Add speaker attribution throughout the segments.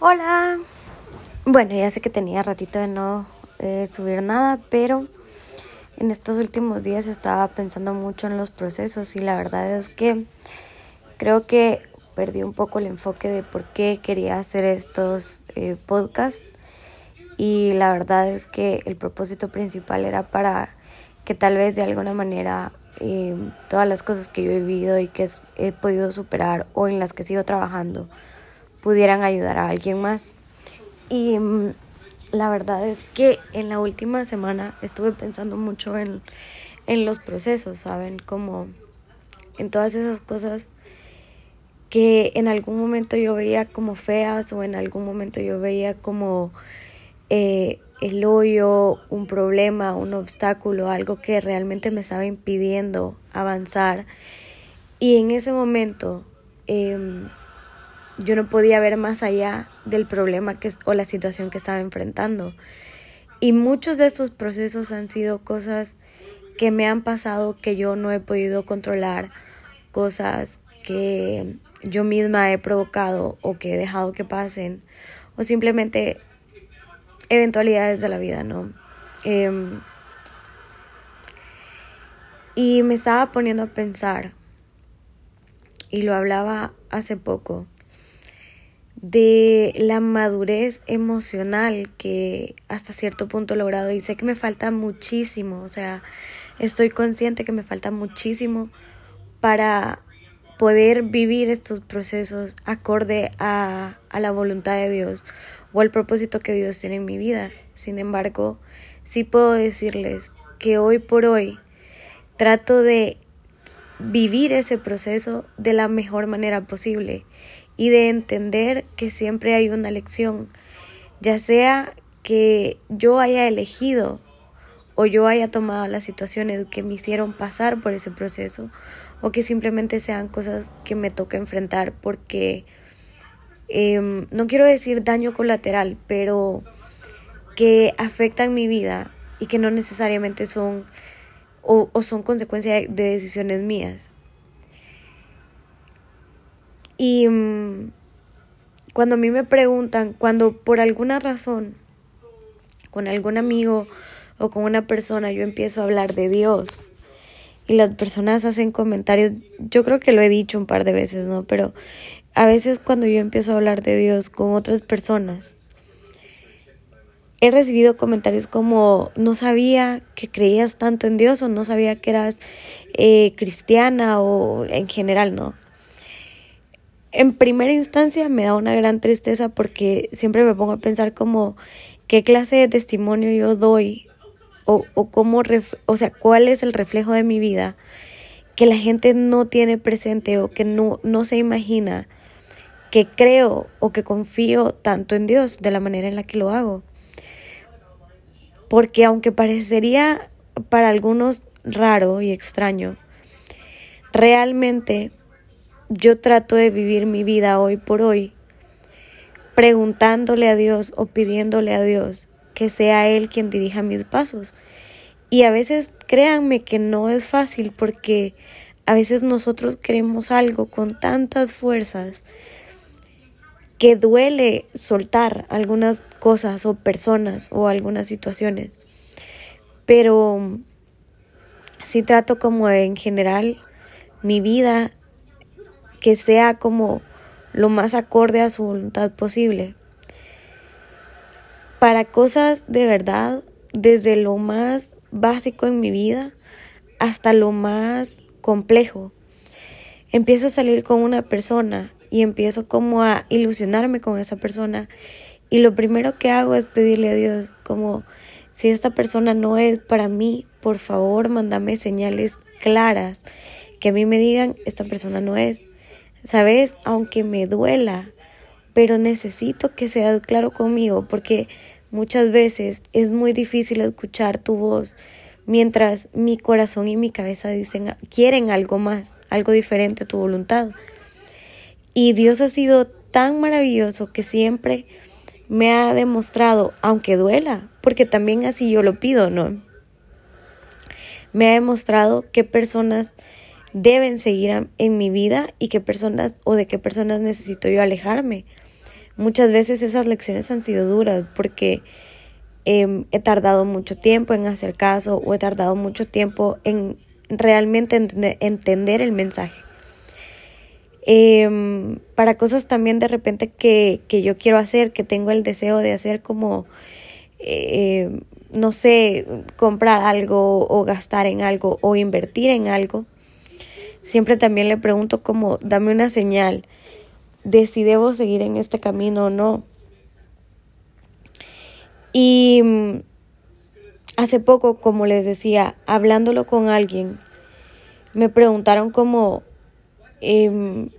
Speaker 1: Hola. Bueno, ya sé que tenía ratito de no eh, subir nada, pero en estos últimos días estaba pensando mucho en los procesos y la verdad es que creo que perdí un poco el enfoque de por qué quería hacer estos eh, podcasts y la verdad es que el propósito principal era para que tal vez de alguna manera eh, todas las cosas que yo he vivido y que he podido superar o en las que sigo trabajando pudieran ayudar a alguien más. Y mm, la verdad es que en la última semana estuve pensando mucho en, en los procesos, ¿saben? Como en todas esas cosas que en algún momento yo veía como feas o en algún momento yo veía como eh, el hoyo, un problema, un obstáculo, algo que realmente me estaba impidiendo avanzar. Y en ese momento em, yo no podía ver más allá del problema que, o la situación que estaba enfrentando. Y muchos de estos procesos han sido cosas que me han pasado que yo no he podido controlar, cosas que yo misma he provocado o que he dejado que pasen, o simplemente eventualidades de la vida, ¿no? Em, y me estaba poniendo a pensar, y lo hablaba hace poco, de la madurez emocional que hasta cierto punto he logrado y sé que me falta muchísimo, o sea, estoy consciente que me falta muchísimo para poder vivir estos procesos acorde a, a la voluntad de Dios o al propósito que Dios tiene en mi vida. Sin embargo, sí puedo decirles que hoy por hoy trato de vivir ese proceso de la mejor manera posible y de entender que siempre hay una lección, ya sea que yo haya elegido o yo haya tomado las situaciones que me hicieron pasar por ese proceso o que simplemente sean cosas que me toca enfrentar porque em, no quiero decir daño colateral, pero que afectan mi vida y que no necesariamente son o, o son consecuencia de decisiones mías. Y mm, cuando a mí me preguntan, cuando por alguna razón, con algún amigo o con una persona yo empiezo a hablar de Dios y las personas hacen comentarios, yo creo que lo he dicho un par de veces, ¿no? Pero a veces cuando yo empiezo a hablar de Dios con otras personas, he recibido comentarios como no sabía que creías tanto en Dios o no sabía que eras eh, cristiana o en general, ¿no? En primera instancia me da una gran tristeza porque siempre me pongo a pensar como qué clase de testimonio yo doy o, o cómo, o sea, cuál es el reflejo de mi vida que la gente no tiene presente o que no, no se imagina que creo o que confío tanto en Dios de la manera en la que lo hago. Porque aunque parecería para algunos raro y extraño, realmente yo trato de vivir mi vida hoy por hoy preguntándole a Dios o pidiéndole a Dios que sea Él quien dirija mis pasos. Y a veces créanme que no es fácil porque a veces nosotros queremos algo con tantas fuerzas que duele soltar algunas cosas o personas o algunas situaciones. Pero si trato como en general mi vida que sea como lo más acorde a su voluntad posible. Para cosas de verdad, desde lo más básico en mi vida hasta lo más complejo. Empiezo a salir con una persona y empiezo como a ilusionarme con esa persona y lo primero que hago es pedirle a Dios como si esta persona no es para mí, por favor, mándame señales claras que a mí me digan esta persona no es. ¿Sabes? Aunque me duela, pero necesito que seas claro conmigo porque muchas veces es muy difícil escuchar tu voz mientras mi corazón y mi cabeza dicen quieren algo más, algo diferente a tu voluntad. Y Dios ha sido tan maravilloso que siempre me ha demostrado, aunque duela, porque también así yo lo pido, ¿no? Me ha demostrado que personas deben seguir en mi vida y qué personas o de qué personas necesito yo alejarme. muchas veces esas lecciones han sido duras porque em, he tardado mucho tiempo en hacer caso o he tardado mucho tiempo en realmente entender el mensaje. Em, para cosas también de repente que, que, yo quiero hacer, que tengo el deseo de hacer como, eh, no sé, comprar algo o gastar en algo o invertir en algo, siempre también le pregunto como, dame una señal de si debo seguir en este camino o no. Y mm, hace poco, como les decía, hablándolo con alguien, me preguntaron como, em,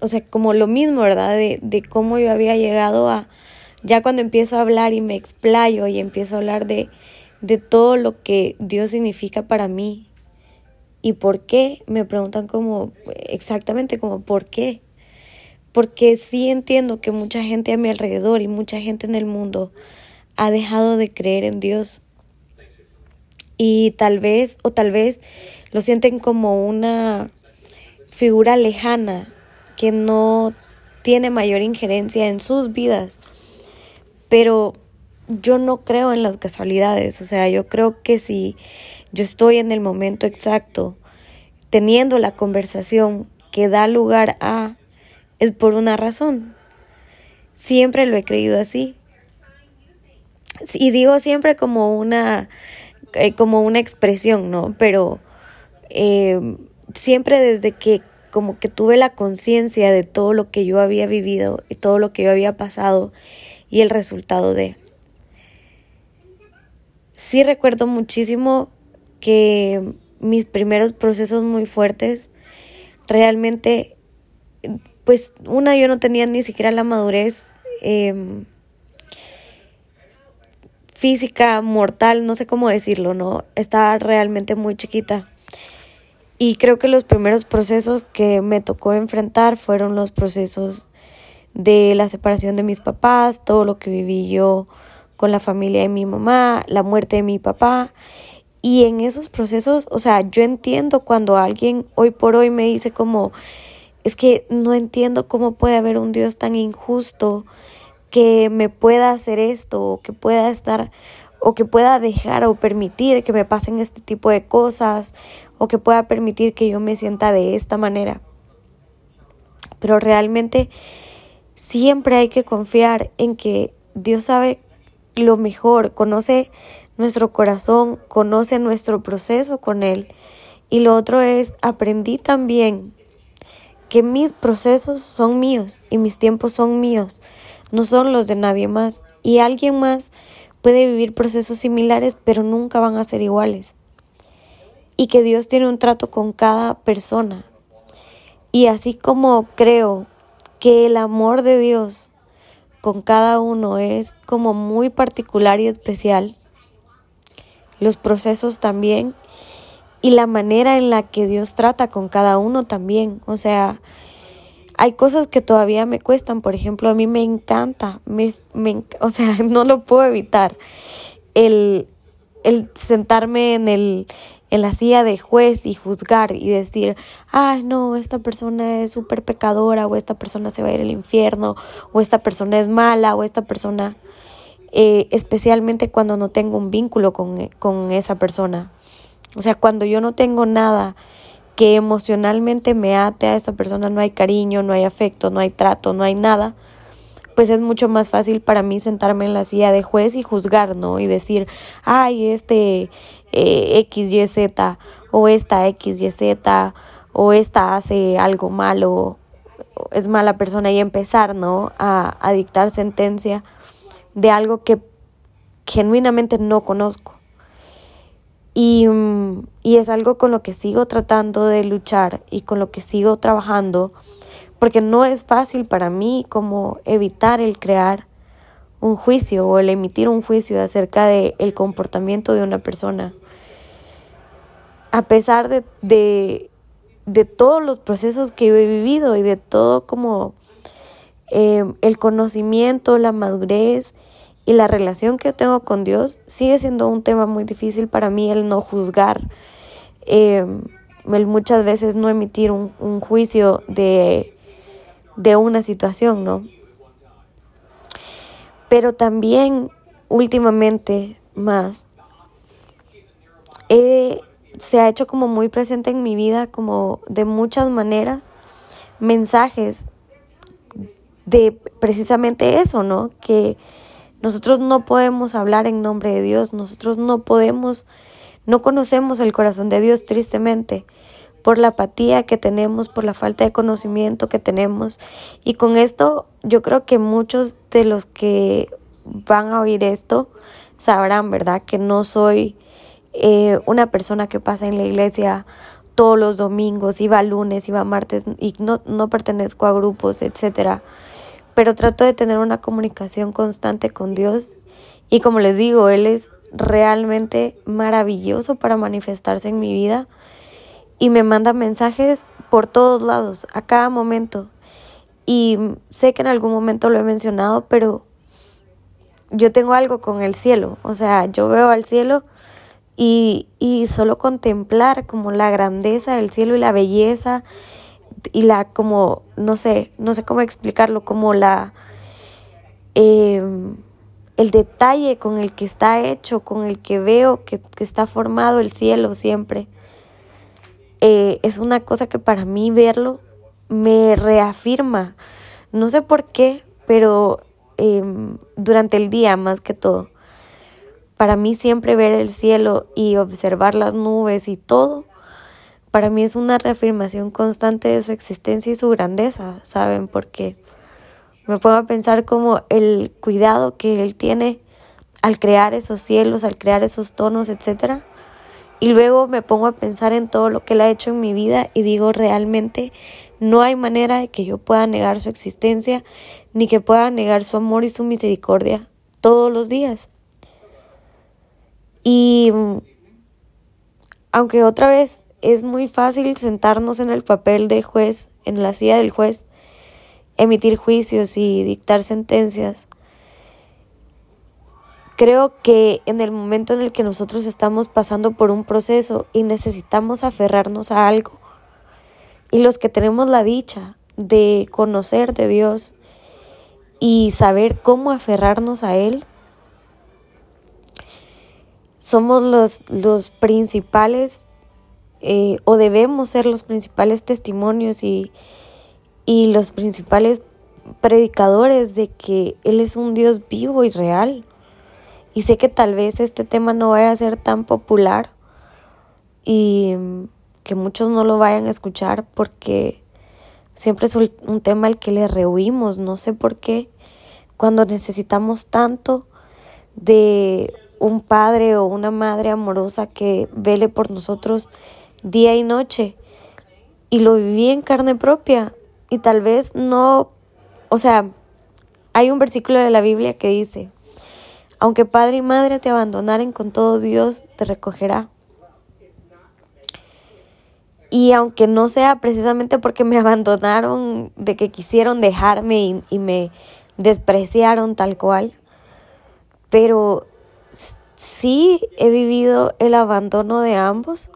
Speaker 1: o sea, como lo mismo, ¿verdad? De, de cómo yo había llegado a, ya cuando empiezo a hablar y me explayo y empiezo a hablar de, de todo lo que Dios significa para mí y por qué, me preguntan como exactamente como por qué. Porque sí entiendo que mucha gente a mi alrededor y mucha gente en el mundo ha dejado de creer en Dios. Y tal vez, o tal vez lo sienten como una figura lejana que no tiene mayor injerencia en sus vidas. Pero yo no creo en las casualidades, o sea, yo creo que si yo estoy en el momento exacto, teniendo la conversación que da lugar a, es por una razón. Siempre lo he creído así. Y digo siempre como una, eh, como una expresión, ¿no? Pero eh, siempre desde que como que tuve la conciencia de todo lo que yo había vivido y todo lo que yo había pasado y el resultado de. Sí recuerdo muchísimo que mis primeros procesos muy fuertes realmente, pues una, yo no tenía ni siquiera la madurez em, física, mortal, no sé cómo decirlo, ¿no? Estaba realmente muy chiquita. Y creo que los primeros procesos que me tocó enfrentar fueron los procesos de la separación de mis papás, todo lo que viví yo con la familia de mi mamá, la muerte de mi papá. Y en esos procesos, o sea, yo entiendo cuando alguien hoy por hoy me dice como, es que no entiendo cómo puede haber un Dios tan injusto que me pueda hacer esto, o que pueda estar, o que pueda dejar o permitir que me pasen este tipo de cosas, o que pueda permitir que yo me sienta de esta manera. Pero realmente siempre hay que confiar en que Dios sabe lo mejor, conoce nuestro corazón, conoce nuestro proceso con Él. Y lo otro es, aprendí también que mis procesos son míos y mis tiempos son míos, no son los de nadie más. Y alguien más puede vivir procesos similares, pero nunca van a ser iguales y que Dios tiene un trato con cada persona. Y así como creo que el amor de Dios con cada uno es como muy particular y especial, los procesos también y la manera en la que Dios trata con cada uno también. O sea, hay cosas que todavía me cuestan, por ejemplo, a mí me encanta, me, o sea, no lo puedo evitar, el, el sentarme en el, en la silla de juez y juzgar y decir, ay no, esta persona es súper pecadora o esta persona se va a ir al infierno o esta persona es mala o esta persona, eh, especialmente cuando no tengo un vínculo con, con esa persona. O sea, cuando yo no tengo nada que emocionalmente me ate a esa persona, no hay cariño, no hay afecto, no hay trato, no hay nada, pues es mucho más fácil para mí sentarme en la silla de juez y juzgar, ¿no? Y decir, ay, este eh, XYZ o esta XYZ o esta hace algo malo, es mala persona y empezar, ¿no? A dictar sentencia de algo que genuinamente no conozco. Y, mm, y, es algo con lo que sigo tratando de luchar y con lo que sigo trabajando, porque no es fácil para mí como evitar el crear un juicio o el emitir un juicio acerca del el comportamiento de una persona a pesar de, de, todos los procesos que he vivido y de todo como eh, el conocimiento, la madurez y la relación que tengo con Dios, sigue siendo un tema muy difícil para mí el no juzgar, eh, el muchas veces no emitir un, un juicio de, de una situación, ¿no? Pero también últimamente más se ha hecho como muy presente en mi vida, como de muchas maneras, mensajes de precisamente eso, ¿no? Que nosotros no podemos hablar en nombre de Dios, nosotros no podemos, no conocemos el corazón de Dios tristemente por la apatía que tenemos, por la falta de conocimiento que tenemos. Y con esto yo creo que muchos de los que van a oír esto sabrán, ¿verdad? Que no soy eh, una persona que pasa en la iglesia todos los domingos, iba lunes, iba martes y no, no pertenezco a grupos, etcétera. Pero trato de tener una comunicación constante con Dios. Y como les digo, Él es realmente maravilloso para manifestarse en mi vida. Y me manda mensajes por todos lados, a cada momento. Y sé que en algún momento lo he mencionado, pero yo tengo algo con el cielo, o sea, yo veo al cielo y, y solo contemplar como la grandeza del cielo y la belleza y la como, no sé, no sé cómo explicarlo, como la... Em, el detalle con el que está hecho, con el que veo que, está formado el cielo siempre, eh, es una cosa que para mí verlo me reafirma. No sé por qué, pero em, durante el día más que todo para mí siempre ver el cielo y observar las nubes y todo, para mí es una reafirmación constante de su existencia y su grandeza, ¿saben? Porque me pongo a pensar como el cuidado que él tiene al crear esos cielos, al crear esos tonos, etc. Y luego me pongo a pensar en todo lo que él ha hecho en mi vida y digo, realmente no hay manera de que yo pueda negar su existencia, ni que pueda negar su amor y su misericordia todos los días. Y aunque otra vez es muy fácil sentarnos en el papel de juez, en la silla del juez, emitir juicios y dictar sentencias, creo que en el momento en el que nosotros estamos pasando por un proceso y necesitamos aferrarnos a algo, y los que tenemos la dicha de conocer de Dios y saber cómo aferrarnos a Él, somos los, los principales eh, o debemos ser los principales testimonios y, y los principales predicadores de que Él es un Dios vivo y real. Y sé que tal vez este tema no vaya a ser tan popular y que muchos no lo vayan a escuchar porque siempre es un tema al que le rehuimos, no sé por qué, cuando necesitamos tanto de un padre o una madre amorosa que vele por nosotros día y noche. Y lo viví en carne propia. Y tal vez no, o sea, hay un versículo de la Biblia que dice, aunque padre y madre te abandonaren con todo Dios te recogerá. Y aunque no sea precisamente porque me abandonaron, de que quisieron dejarme y, y me despreciaron tal cual, pero sí he vivido el abandono de ambos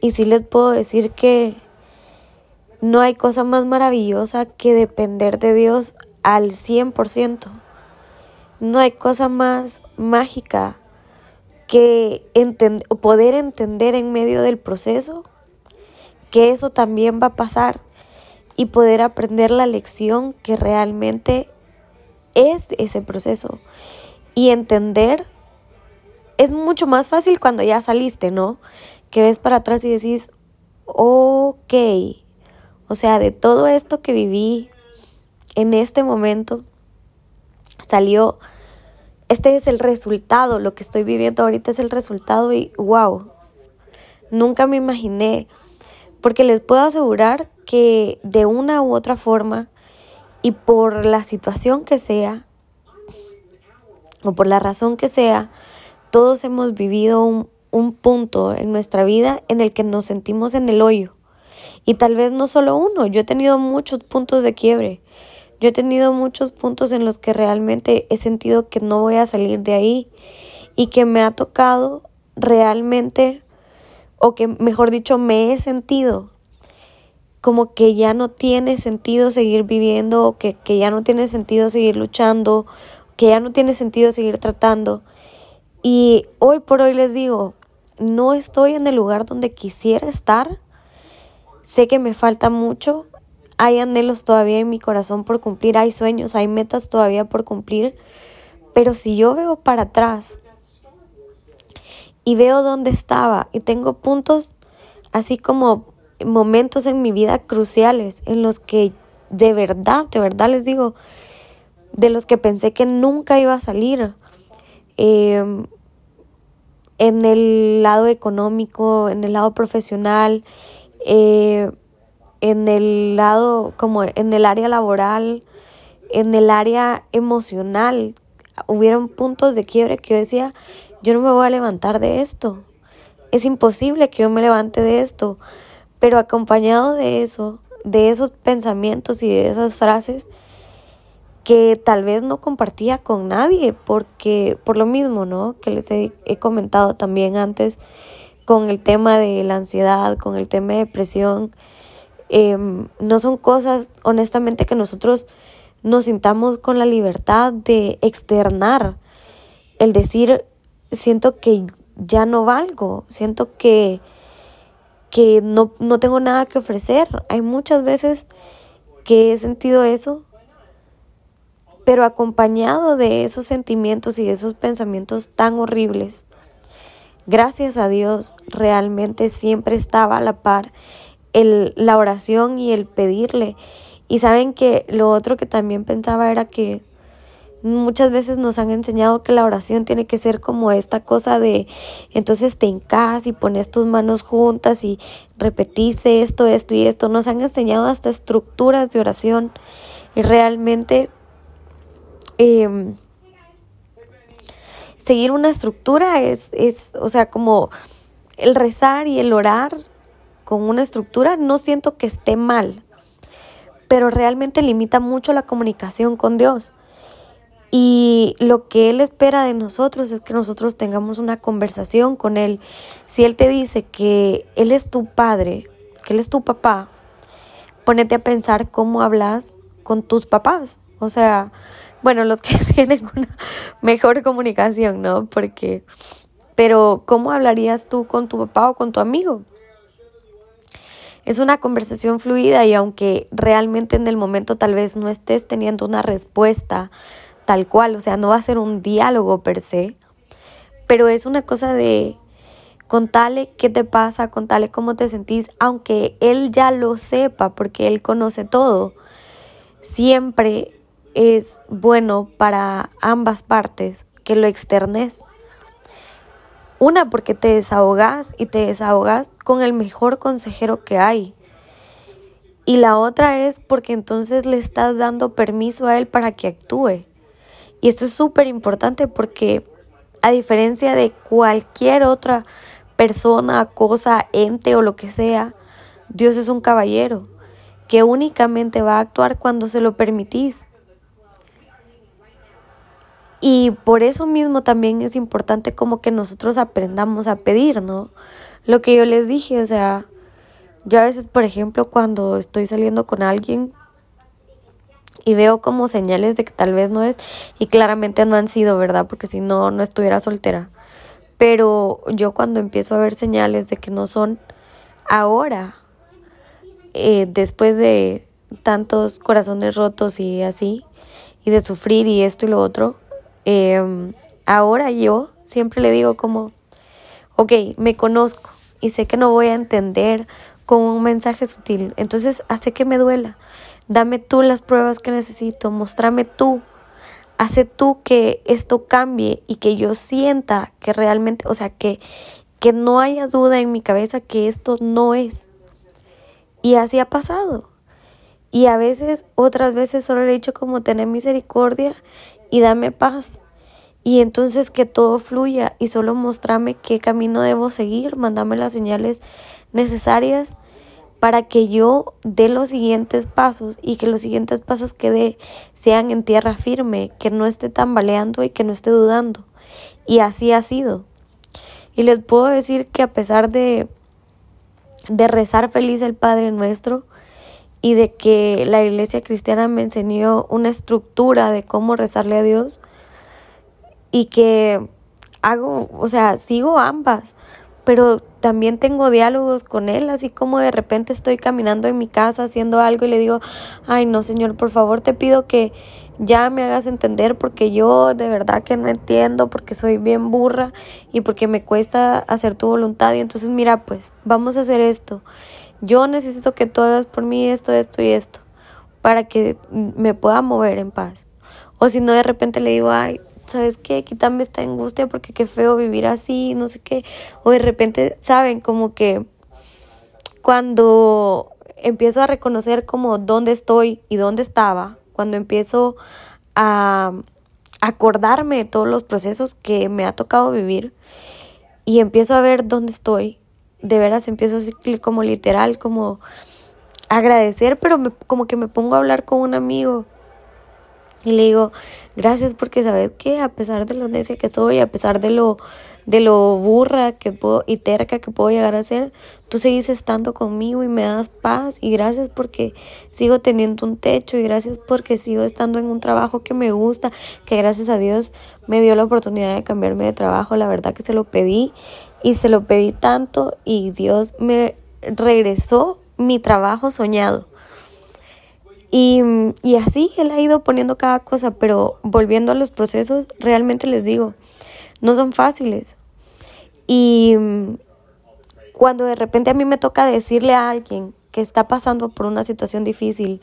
Speaker 1: y sí les puedo decir que no hay cosa más maravillosa que depender de Dios al 100%. No hay cosa más mágica que poder entender en medio del proceso que eso también va a pasar y poder aprender la lección que realmente es ese proceso y entender es mucho más fácil cuando ya saliste, ¿no? Que ves para atrás y decís, ok, o sea, de todo esto que viví en este momento, salió, este es el resultado, lo que estoy viviendo ahorita es el resultado y wow, nunca me imaginé, porque les puedo asegurar que de una u otra forma y por la situación que sea, o por la razón que sea, todos hemos vivido un, punto en nuestra vida en el que nos sentimos en el hoyo. Y tal vez no solo uno, yo he tenido muchos puntos de quiebre. Yo he tenido muchos puntos en los que realmente he sentido que no voy a salir de ahí y que me ha tocado realmente, o que mejor dicho, me he sentido como que ya no tiene sentido seguir viviendo, o que, que ya no tiene sentido seguir luchando, que ya no tiene sentido seguir tratando. Y hoy por hoy les digo, no estoy en el lugar donde quisiera estar. Sé que me falta mucho. Hay anhelos todavía en mi corazón por cumplir, hay sueños, hay metas todavía por cumplir. Pero si yo veo para atrás y veo dónde estaba y tengo puntos así como momentos en mi vida cruciales en los que de verdad, de verdad les digo, de los que pensé que nunca iba a salir. Em, en el lado económico, en el lado profesional, eh, en el lado, como en el área laboral, en el área emocional. Hubieron puntos de quiebre que yo decía, yo no me voy a levantar de esto. Es imposible que yo me levante de esto. Pero acompañado de eso, de esos pensamientos y de esas frases, que tal vez no compartía con nadie, porque por lo mismo, ¿no? Que les he, comentado también antes con el tema de la ansiedad, con el tema de depresión, em, no son cosas, honestamente, que nosotros nos sintamos con la libertad de externar, el decir, siento que ya no valgo, siento que, que no, no tengo nada que ofrecer. Hay muchas veces que he sentido eso pero acompañado de esos sentimientos y de esos pensamientos tan horribles, gracias a Dios realmente siempre estaba a la par el, la oración y el pedirle. Y saben que lo otro que también pensaba era que muchas veces nos han enseñado que la oración tiene que ser como esta cosa de entonces te hincas y pones tus manos juntas y repetís esto, esto y esto. Nos han enseñado hasta estructuras de oración y realmente Em, seguir una estructura es, es, o sea, como el rezar y el orar con una estructura, no siento que esté mal, pero realmente limita mucho la comunicación con Dios. Y lo que Él espera de nosotros es que nosotros tengamos una conversación con Él. Si Él te dice que Él es tu padre, que Él es tu papá, ponete a pensar cómo hablas con tus papás. O sea, bueno, los que tienen una mejor comunicación, ¿no? Porque, pero ¿cómo hablarías tú con tu papá o con tu amigo? Es una conversación fluida y aunque realmente en el momento tal vez no estés teniendo una respuesta tal cual, o sea, no va a ser un diálogo per se, pero es una cosa de contale qué te pasa, contale cómo te sentís, aunque él ya lo sepa porque él conoce todo. Siempre es bueno para ambas partes que lo externes. Una porque te desahogas y te desahogas con el mejor consejero que hay. Y la otra es porque entonces le estás dando permiso a él para que actúe. Y esto es súper importante porque a diferencia de cualquier otra persona, cosa, ente o lo que sea, Dios es un caballero que únicamente va a actuar cuando se lo permitís. Y por eso mismo también es importante como que nosotros aprendamos a pedir, ¿no? Lo que yo les dije, o sea, yo a veces, por ejemplo, cuando estoy saliendo con alguien y veo como señales de que tal vez no es, y claramente no han sido, ¿verdad? Porque si no, no estuviera soltera. Pero yo cuando empiezo a ver señales de que no son ahora, eh, después de tantos corazones rotos y así, y de sufrir y esto y lo otro, Em, ahora yo siempre le digo como, ok, me conozco y sé que no voy a entender con un mensaje sutil, entonces hace que me duela. Dame tú las pruebas que necesito, mostrame tú, hace tú que esto cambie y que yo sienta que realmente, o sea, que, que no haya duda en mi cabeza que esto no es. Y así ha pasado. Y a veces, otras veces solo le he dicho como tener misericordia y dame paz. Y entonces que todo fluya y solo mostrame qué camino debo seguir, mandame las señales necesarias para que yo dé los siguientes pasos y que los siguientes pasos que dé sean en tierra firme, que no esté tambaleando y que no esté dudando. Y así ha sido. Y les puedo decir que a pesar de, de rezar feliz el Padre nuestro y de que la iglesia cristiana me enseñó una estructura de cómo rezarle a Dios, y que hago, o sea, sigo ambas, pero también tengo diálogos con él, así como de repente estoy caminando en mi casa haciendo algo y le digo, ay no, Señor, por favor te pido que ya me hagas entender porque yo de verdad que no entiendo, porque soy bien burra y porque me cuesta hacer tu voluntad y entonces mira, pues vamos a hacer esto. Yo necesito que tú hagas por mí esto, esto y esto para que me pueda mover en paz. O si no, de repente le digo, ay, ¿sabes qué? Quítame esta angustia porque qué feo vivir así, no sé qué. O de repente, ¿saben? Como que cuando empiezo a reconocer como dónde estoy y dónde estaba, cuando empiezo a acordarme de todos los procesos que me ha tocado vivir y empiezo a ver dónde estoy, de veras empiezo así como literal, como agradecer, pero como que me pongo a hablar con un amigo y le digo, gracias porque sabes que a pesar de lo necia que soy, a pesar de lo, de lo burra que puedo y terca que puedo llegar a ser, tú seguís estando conmigo y me das paz y gracias porque sigo teniendo un techo y gracias porque sigo estando en un trabajo que me gusta, que gracias a Dios me dio la oportunidad de cambiarme de trabajo, la verdad que se lo pedí y se lo pedí tanto y Dios me regresó mi trabajo soñado. Y, y, así él ha ido poniendo cada cosa, pero volviendo a los procesos, realmente les digo, no son fáciles. Y cuando de repente a mí me toca decirle a alguien que está pasando por una situación difícil,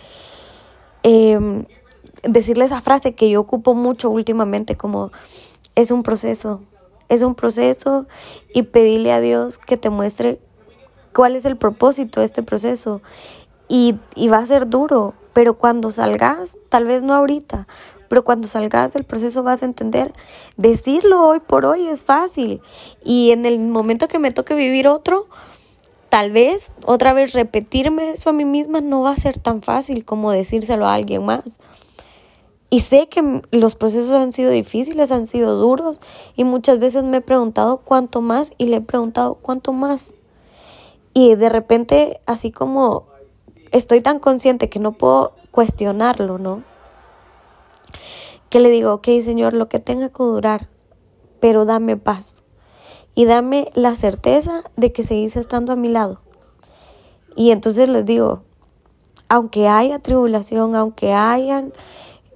Speaker 1: em, decirle esa frase que yo ocupo mucho últimamente, como es un proceso, es un proceso y pedirle a Dios que te muestre cuál es el propósito de este proceso. Y, y va a ser duro, pero cuando salgas, tal vez no ahorita, pero cuando salgas del proceso vas a entender, decirlo hoy por hoy es fácil. Y en el momento que me toque vivir otro, tal vez otra vez repetirme eso a mí misma no va a ser tan fácil como decírselo a alguien más. Y sé que los procesos han sido difíciles, han sido duros y muchas veces me he preguntado cuánto más y le he preguntado cuánto más. Y de repente, así como estoy tan consciente que no puedo cuestionarlo, ¿no? Que le digo, ok, Señor, lo que tenga que durar, pero dame paz. Y dame la certeza de que seguís estando a mi lado. Y entonces les digo, aunque haya tribulación, aunque hayan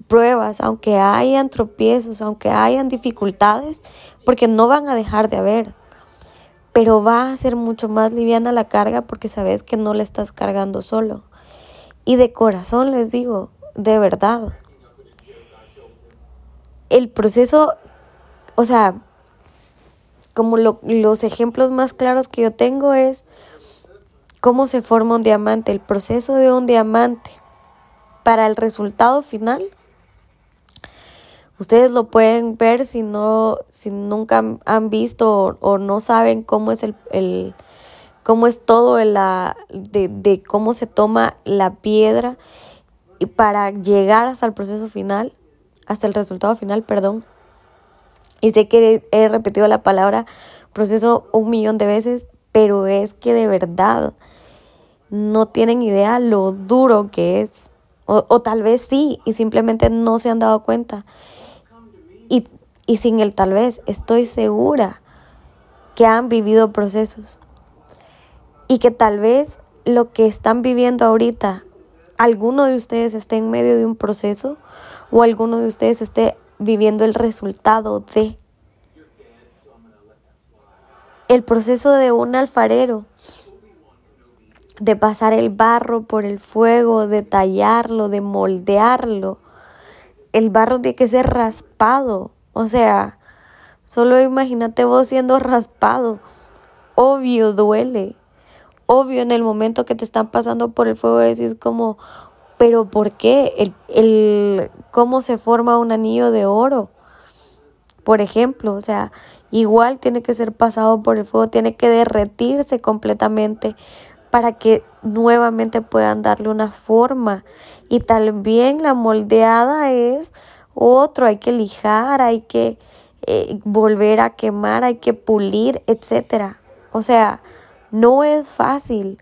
Speaker 1: pruebas, aunque hayan tropiezos, aunque hayan dificultades, porque no van a dejar de haber, pero va a ser mucho más liviana la carga porque sabes que no la estás cargando solo. Y de corazón les digo, de verdad, el proceso, o sea, como los ejemplos más claros que yo tengo es cómo se forma un diamante, el proceso de un diamante para el resultado final. Ustedes lo pueden ver si no, si nunca han visto o, no saben cómo es el, el cómo es todo la, de, de cómo se toma la piedra y para llegar hasta el proceso final, hasta el resultado final, perdón. Y sé que he repetido la palabra proceso un millón de veces, pero es que de verdad no tienen idea lo duro que es. O, o tal vez sí, y simplemente no se han dado cuenta. Y, y sin el tal vez, estoy segura que han vivido procesos y que tal vez lo que están viviendo ahorita, alguno de ustedes esté en medio de un proceso o alguno de ustedes esté viviendo el resultado de el proceso de un alfarero, de pasar el barro por el fuego, de tallarlo, de moldearlo. El barro tiene que ser raspado, o sea, solo imagínate vos siendo raspado. Obvio duele, obvio en el momento que te están pasando por el fuego decís como, pero ¿por qué? El, el, ¿Cómo se forma un anillo de oro? Por ejemplo, o sea, igual tiene que ser pasado por el fuego, tiene que derretirse completamente para que nuevamente puedan darle una forma. Y también la moldeada es otro, hay que lijar, hay que eh, volver a quemar, hay que pulir, etcétera. O sea, no es fácil.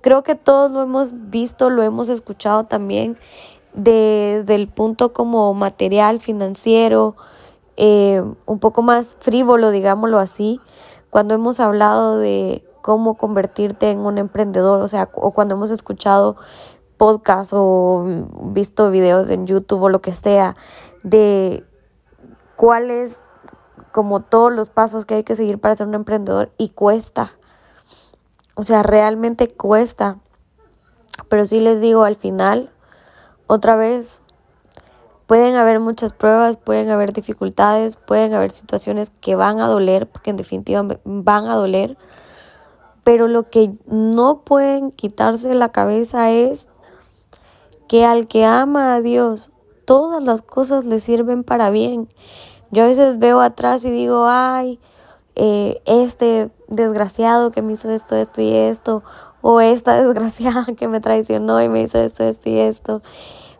Speaker 1: Creo que todos lo hemos visto, lo hemos escuchado también desde el punto como material, financiero, eh, un poco más frívolo, digámoslo así, cuando hemos hablado de cómo convertirte en un emprendedor, o sea, o cuando hemos escuchado podcasts o visto videos en YouTube o lo que sea, de cuáles como todos los pasos que hay que seguir para ser un emprendedor y cuesta. O sea, realmente cuesta. Pero sí les digo, al final, otra vez, pueden haber muchas pruebas, pueden haber dificultades, pueden haber situaciones que van a doler, porque en definitiva van a doler. Pero lo que no pueden quitarse de la cabeza es que al que ama a Dios, todas las cosas le sirven para bien. Yo a veces veo atrás y digo, ay, eh, este desgraciado que me hizo esto, esto y esto, o esta desgraciada que me traicionó y me hizo esto, esto y esto.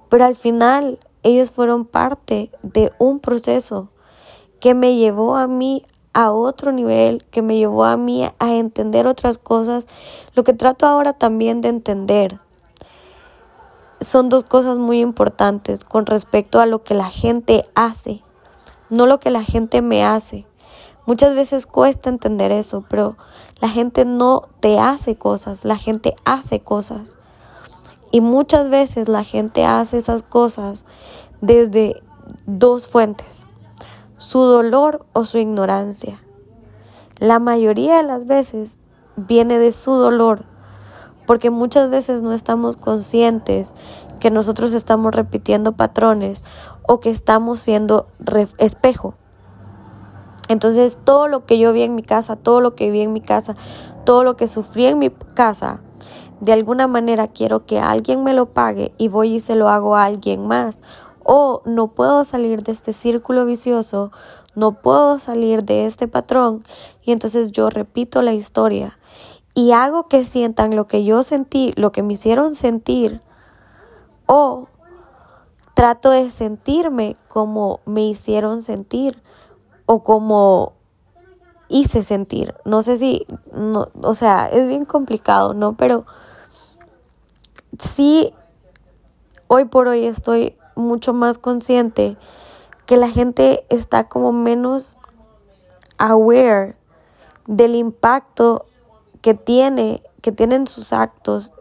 Speaker 1: Pero al final ellos fueron parte de un proceso que me llevó a mí a otro nivel, que me llevó a mí a entender otras cosas. Lo que trato ahora también de entender son dos cosas muy importantes con respecto a lo que la gente hace, no lo que la gente me hace. Muchas veces cuesta entender eso, pero la gente no te hace cosas, la gente hace cosas. Y muchas veces la gente hace esas cosas desde dos fuentes, su dolor o su ignorancia. La mayoría de las veces viene de su dolor, porque muchas veces no estamos conscientes que nosotros estamos repitiendo patrones o que estamos siendo espejo. Entonces todo lo que yo vi en mi casa, todo lo que vi en mi casa, todo lo que sufrí en mi casa, de alguna manera quiero que alguien me lo pague y voy y se lo hago a alguien más. O no puedo salir de este círculo vicioso, no puedo salir de este patrón y entonces yo repito la historia y hago que sientan lo que yo sentí, lo que me hicieron sentir o trato de sentirme como me hicieron sentir o como hice sentir. No sé si, no, o sea, es bien complicado, ¿no? Pero sí, hoy por hoy estoy mucho más consciente que la gente está como menos aware del impacto que tiene, que tienen sus actos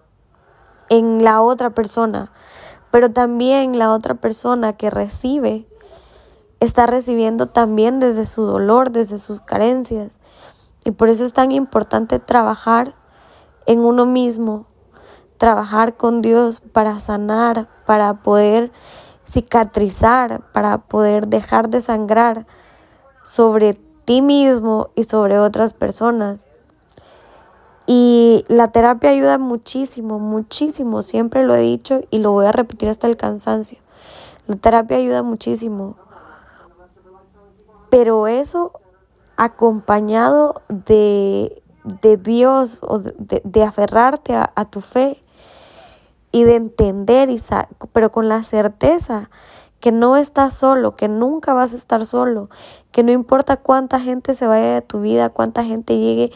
Speaker 1: en la otra persona, pero también la otra persona que recibe está recibiendo también desde su dolor, desde sus carencias. Y por eso es tan importante trabajar en uno mismo, trabajar con Dios para sanar, para poder cicatrizar, para poder dejar de sangrar sobre ti mismo y sobre otras personas. Y la terapia ayuda muchísimo, muchísimo, siempre lo he dicho y lo voy a repetir hasta el cansancio. La terapia ayuda muchísimo pero eso acompañado de, Dios o de, aferrarte a, tu fe y de entender, y pero con la certeza que no estás solo, que nunca vas a estar solo, que no importa cuánta gente se vaya de tu vida, cuánta gente llegue,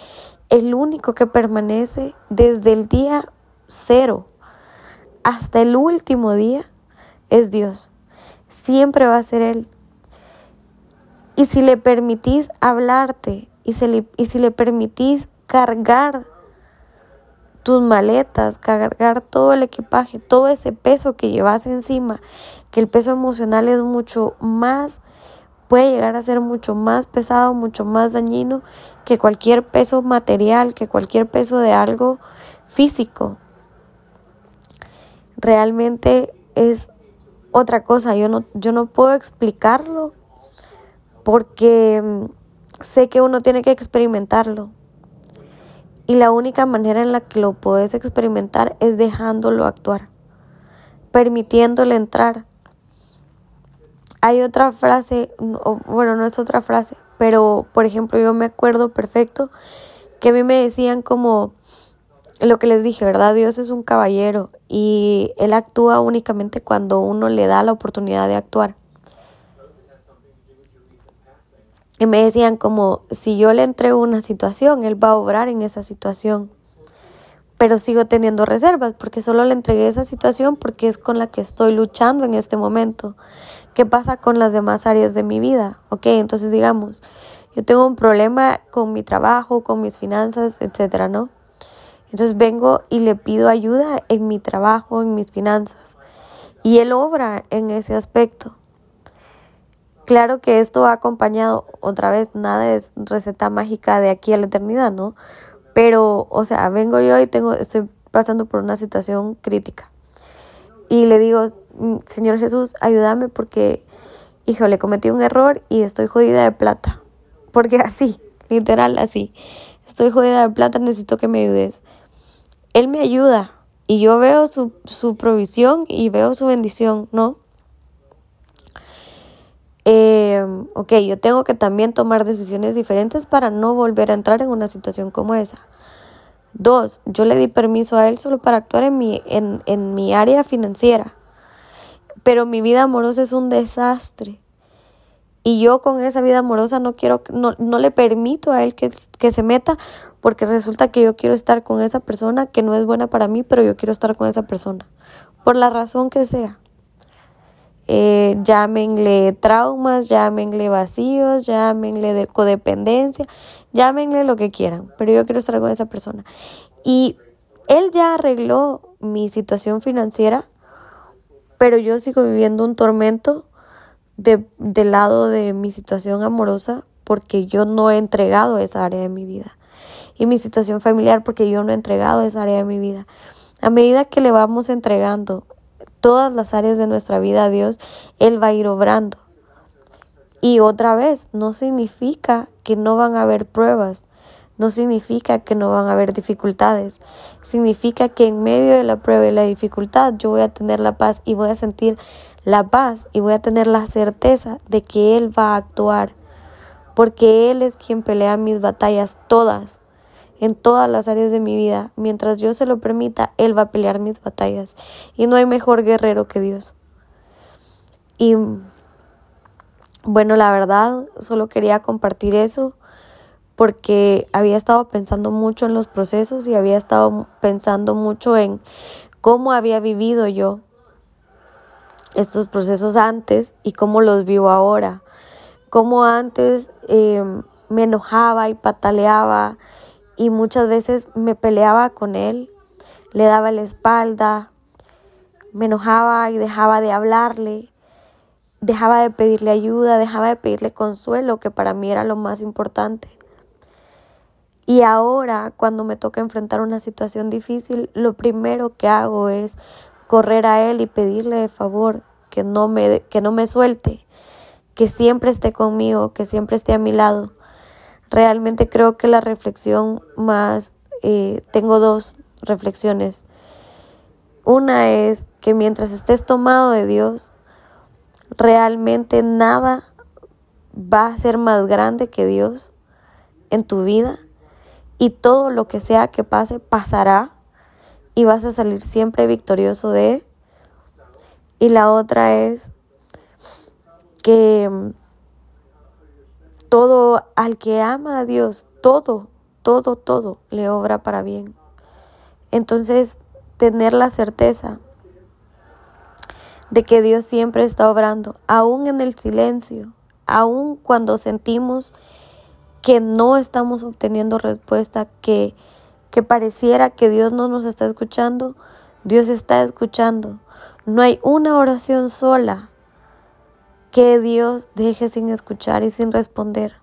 Speaker 1: el único que permanece desde el día cero hasta el último día es Dios. Siempre va a ser Él. Y si le permitís hablarte y, y si le permitís cargar tus maletas, cargar todo el equipaje, todo ese peso que llevas encima, que el peso emocional es mucho más, puede llegar a ser mucho más pesado, mucho más dañino que cualquier peso material, que cualquier peso de algo físico. Realmente es otra cosa, yo no, yo no puedo explicarlo porque mm, sé que uno tiene que experimentarlo. Y la única manera en la que lo puedes experimentar es dejándolo actuar, permitiéndole entrar. Hay otra frase, bueno, no es otra frase, pero por ejemplo yo me acuerdo perfecto que a mí me decían como lo que les dije, ¿verdad? Dios es un caballero y Él actúa únicamente cuando uno le da la oportunidad de actuar. Y me decían como, si yo le entrego una situación, Él va a obrar en esa situación. Pero sigo teniendo reservas porque solo le entregué esa situación porque es con la que estoy luchando en este momento. ¿qué pasa con las demás áreas de mi vida? Ok, entonces digamos, yo tengo un problema con mi trabajo, con mis finanzas, etcétera, ¿no? Entonces vengo y le pido ayuda en mi trabajo, en mis finanzas. Y Él obra en ese aspecto. Claro que esto va acompañado, otra vez, nada es receta mágica de aquí a la eternidad, ¿no? Pero, o sea, vengo yo y tengo, estoy pasando por una situación crítica. Y le digo, mm, Señor Jesús, ayúdame porque, hijo, le cometí un error y estoy jodida de plata. Porque así, literal, así. Estoy jodida de plata, necesito que me ayudes. Él me ayuda y yo veo su, su provisión y veo su bendición, ¿no? Eh, ok, yo tengo que también tomar decisiones diferentes para no volver a entrar en una situación como esa. Dos, yo le di permiso a él solo para actuar en mi, en, en mi área financiera. Pero mi vida amorosa es un desastre. Y yo con esa vida amorosa no quiero, no, no le permito a él que, que, se meta porque resulta que yo quiero estar con esa persona que no es buena para mí, pero yo quiero estar con esa persona. Por la razón que sea. Eh, llámenle traumas, llámenle vacíos, llámenle de codependencia, llámenle lo que quieran, pero yo quiero estar con esa persona. Y él ya arregló mi situación financiera, pero yo sigo viviendo un tormento de, del lado de mi situación amorosa porque yo no he entregado esa área de mi vida. Y mi situación familiar porque yo no he entregado esa área de mi vida. A medida que le vamos entregando todas las áreas de nuestra vida Dios, Él va a ir obrando. Y otra vez, no significa que no van a haber pruebas, no significa que no van a haber dificultades, significa que en medio de la prueba y la dificultad yo voy a tener la paz y voy a sentir la paz y voy a tener la certeza de que Él va a actuar, porque Él es quien pelea mis batallas todas en todas las áreas de mi vida. Mientras yo se lo permita, Él va a pelear mis batallas. Y no hay mejor guerrero que Dios. Y bueno, la verdad, solo quería compartir eso porque había estado pensando mucho en los procesos y había estado pensando mucho en cómo había vivido yo estos procesos antes y cómo los vivo ahora. Cómo antes eh, me enojaba y pataleaba y muchas veces me peleaba con él, le daba la espalda, me enojaba y dejaba de hablarle, dejaba de pedirle ayuda, dejaba de pedirle consuelo, que para mí era lo más importante. Y ahora, cuando me toca enfrentar una situación difícil, lo primero que hago es correr a él y pedirle de favor que no me, que no me suelte, que siempre esté conmigo, que siempre esté a mi lado Realmente creo que la reflexión más, eh, tengo dos reflexiones. Una es que mientras estés tomado de Dios, realmente nada va a ser más grande que Dios en tu vida y todo lo que sea que pase pasará y vas a salir siempre victorioso de él. Y la otra es que todo al que ama a Dios, todo, todo, todo le obra para bien. Entonces, tener la certeza de que Dios siempre está obrando, aún en el silencio, aún cuando sentimos que no estamos obteniendo respuesta, que, que pareciera que Dios no nos está escuchando, Dios está escuchando. No hay una oración sola que Dios deje sin escuchar y sin responder.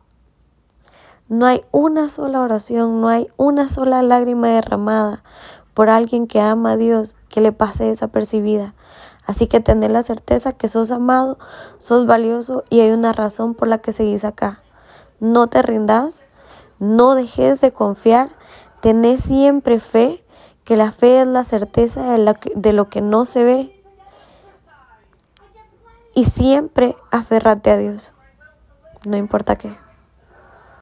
Speaker 1: No hay una sola oración, no hay una sola lágrima derramada por alguien que ama a Dios que le pase desapercibida. Así que tened la certeza que sos amado, sos valioso y hay una razón por la que seguís acá. No te rindas, no dejes de confiar, tenés siempre fe, que la fe es la certeza de lo que no se ve y siempre aférrate a Dios, no importa qué.